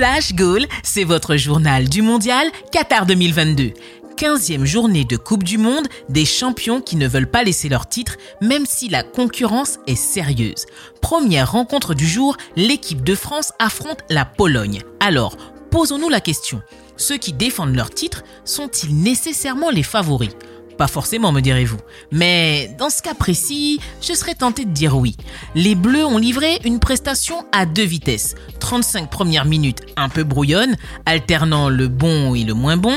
Flash Goal, c'est votre journal du mondial Qatar 2022. 15e journée de Coupe du Monde, des champions qui ne veulent pas laisser leur titre, même si la concurrence est sérieuse. Première rencontre du jour, l'équipe de France affronte la Pologne. Alors, posons-nous la question, ceux qui défendent leur titre sont-ils nécessairement les favoris? Pas forcément, me direz-vous. Mais dans ce cas précis, je serais tenté de dire oui. Les Bleus ont livré une prestation à deux vitesses. 35 premières minutes un peu brouillonnes, alternant le bon et le moins bon,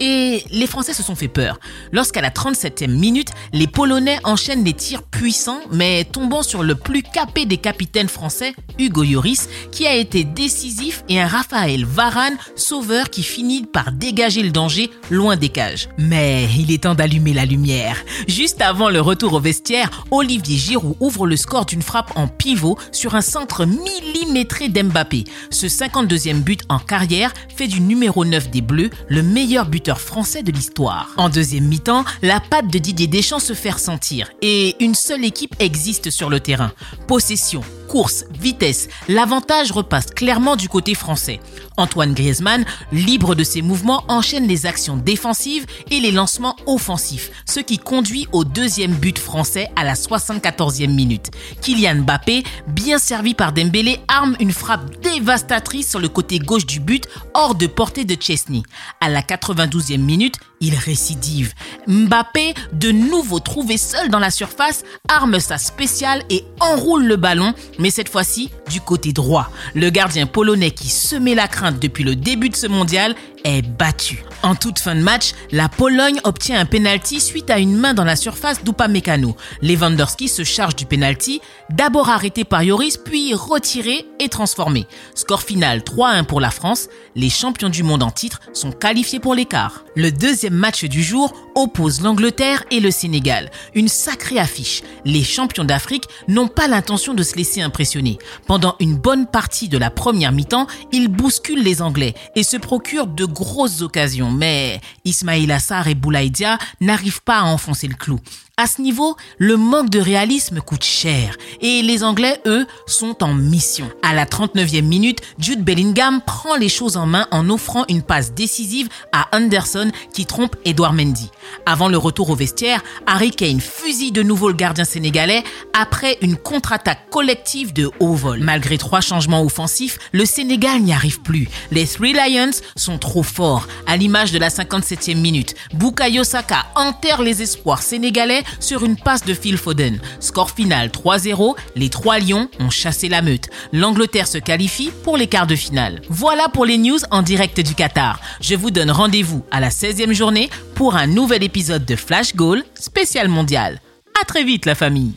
et les Français se sont fait peur. Lorsqu'à la 37e minute, les Polonais enchaînent des tirs puissants, mais tombant sur le plus capé des capitaines français, Hugo Lloris, qui a été décisif, et un Raphaël Varane, sauveur, qui finit par dégager le danger loin des cages. Mais il est temps d'allumer la lumière. Juste avant le retour au vestiaire, Olivier Giroud ouvre le score d'une frappe en pivot sur un centre millimétré d'Mbappé. Ce 52e but en carrière fait du numéro 9 des Bleus le meilleur français de l'histoire. En deuxième mi-temps, la patte de Didier Deschamps se fait ressentir et une seule équipe existe sur le terrain. Possession, course, vitesse, l'avantage repasse clairement du côté français. Antoine Griezmann, libre de ses mouvements, enchaîne les actions défensives et les lancements offensifs, ce qui conduit au deuxième but français à la 74e minute. Kylian Mbappé, bien servi par Dembélé, arme une frappe dévastatrice sur le côté gauche du but, hors de portée de Chesney. À la 92e minute, il récidive. Mbappé, de nouveau trouvé seul dans la surface, arme sa spéciale et enroule le ballon, mais cette fois-ci du côté droit. Le gardien polonais qui semait la crainte depuis le début de ce mondial est battu. En toute fin de match, la Pologne obtient un penalty suite à une main dans la surface d'Upamecano. Lewandowski se charge du penalty, d'abord arrêté par Yoris, puis retiré et transformé. Score final 3-1 pour la France. Les champions du monde en titre sont qualifiés pour l'écart. Le deuxième match du jour oppose l'Angleterre et le Sénégal. Une sacrée affiche. Les champions d'Afrique n'ont pas l'intention de se laisser impressionner. Pendant une bonne partie de la première mi-temps, ils bousculent les Anglais et se procurent de grosses occasions, mais Ismail Assar et Boulaïdia n'arrivent pas à enfoncer le clou. À ce niveau, le manque de réalisme coûte cher et les Anglais, eux, sont en mission. À la 39e minute, Jude Bellingham prend les choses en main en offrant une passe décisive à Anderson qui trompe Edouard Mendy. Avant le retour au vestiaire, Harry Kane fusille de nouveau le gardien sénégalais après une contre-attaque collective de haut vol. Malgré trois changements offensifs, le Sénégal n'y arrive plus. Les Three Lions sont trop forts. À l'image de la 57e minute, Bukayo Saka enterre les espoirs sénégalais sur une passe de Phil Foden. Score final 3-0, les trois Lions ont chassé la meute. L'Angleterre se qualifie pour les quarts de finale. Voilà pour les news en direct du Qatar. Je vous donne rendez-vous à la 16e journée pour un nouvel épisode de Flash Goal spécial mondial. À très vite la famille